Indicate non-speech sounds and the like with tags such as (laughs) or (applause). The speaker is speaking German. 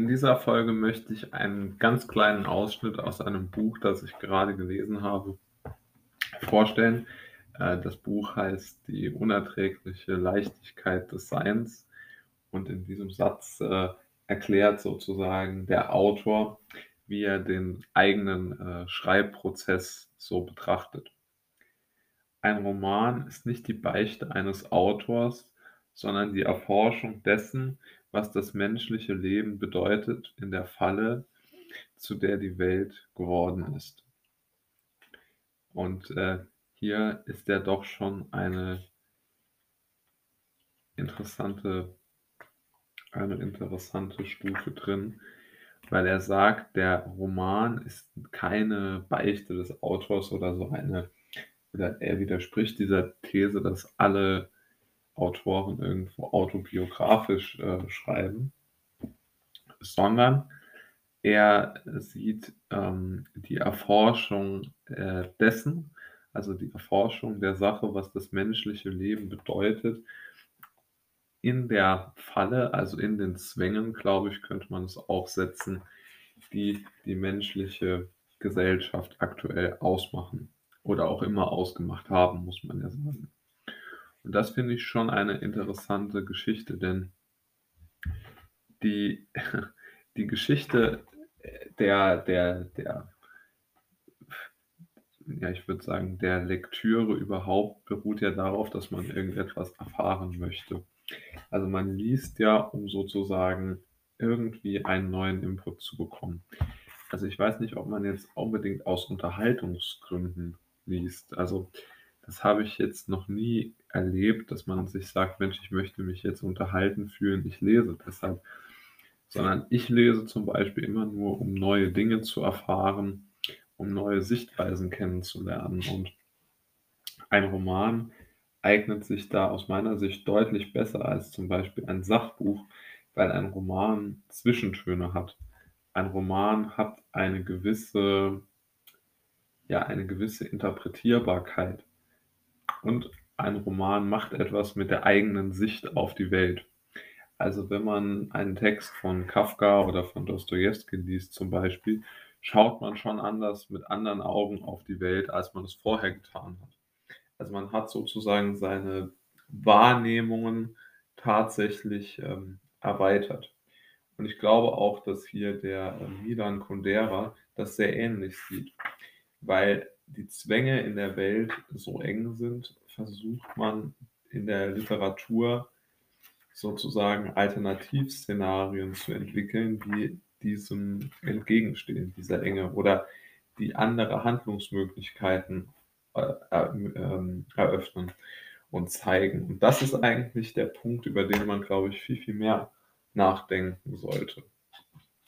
In dieser Folge möchte ich einen ganz kleinen Ausschnitt aus einem Buch, das ich gerade gelesen habe, vorstellen. Äh, das Buch heißt Die unerträgliche Leichtigkeit des Seins und in diesem Satz äh, erklärt sozusagen der Autor, wie er den eigenen äh, Schreibprozess so betrachtet. Ein Roman ist nicht die Beichte eines Autors, sondern die Erforschung dessen, was das menschliche Leben bedeutet in der Falle, zu der die Welt geworden ist. Und äh, hier ist ja doch schon eine interessante, eine interessante Stufe drin, weil er sagt, der Roman ist keine Beichte des Autors oder so eine, oder er widerspricht dieser These, dass alle Autoren irgendwo autobiografisch äh, schreiben, sondern er sieht ähm, die Erforschung äh, dessen, also die Erforschung der Sache, was das menschliche Leben bedeutet, in der Falle, also in den Zwängen, glaube ich, könnte man es auch setzen, die die menschliche Gesellschaft aktuell ausmachen oder auch immer ausgemacht haben, muss man ja sagen. Und das finde ich schon eine interessante Geschichte, denn die, (laughs) die Geschichte der, der, der, ja, ich würde sagen, der Lektüre überhaupt beruht ja darauf, dass man irgendetwas erfahren möchte. Also man liest ja, um sozusagen irgendwie einen neuen Input zu bekommen. Also ich weiß nicht, ob man jetzt unbedingt aus Unterhaltungsgründen liest. Also das habe ich jetzt noch nie erlebt, dass man sich sagt, Mensch, ich möchte mich jetzt unterhalten fühlen, ich lese deshalb. Sondern ich lese zum Beispiel immer nur, um neue Dinge zu erfahren, um neue Sichtweisen kennenzulernen. Und ein Roman eignet sich da aus meiner Sicht deutlich besser als zum Beispiel ein Sachbuch, weil ein Roman Zwischentöne hat. Ein Roman hat eine gewisse, ja, eine gewisse Interpretierbarkeit. Und ein Roman macht etwas mit der eigenen Sicht auf die Welt. Also wenn man einen Text von Kafka oder von Dostoevsky liest zum Beispiel, schaut man schon anders mit anderen Augen auf die Welt, als man es vorher getan hat. Also man hat sozusagen seine Wahrnehmungen tatsächlich ähm, erweitert. Und ich glaube auch, dass hier der äh, Milan Kundera das sehr ähnlich sieht, weil die Zwänge in der Welt so eng sind, versucht man in der Literatur sozusagen Alternativszenarien zu entwickeln, die diesem entgegenstehen, dieser Enge oder die andere Handlungsmöglichkeiten äh, äh, eröffnen und zeigen. Und das ist eigentlich der Punkt, über den man, glaube ich, viel, viel mehr nachdenken sollte.